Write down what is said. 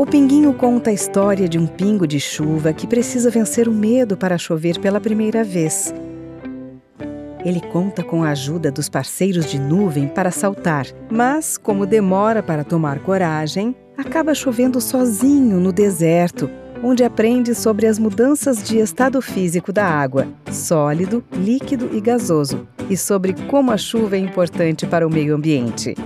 O Pinguinho conta a história de um pingo de chuva que precisa vencer o medo para chover pela primeira vez. Ele conta com a ajuda dos parceiros de nuvem para saltar, mas, como demora para tomar coragem, acaba chovendo sozinho no deserto, onde aprende sobre as mudanças de estado físico da água, sólido, líquido e gasoso, e sobre como a chuva é importante para o meio ambiente.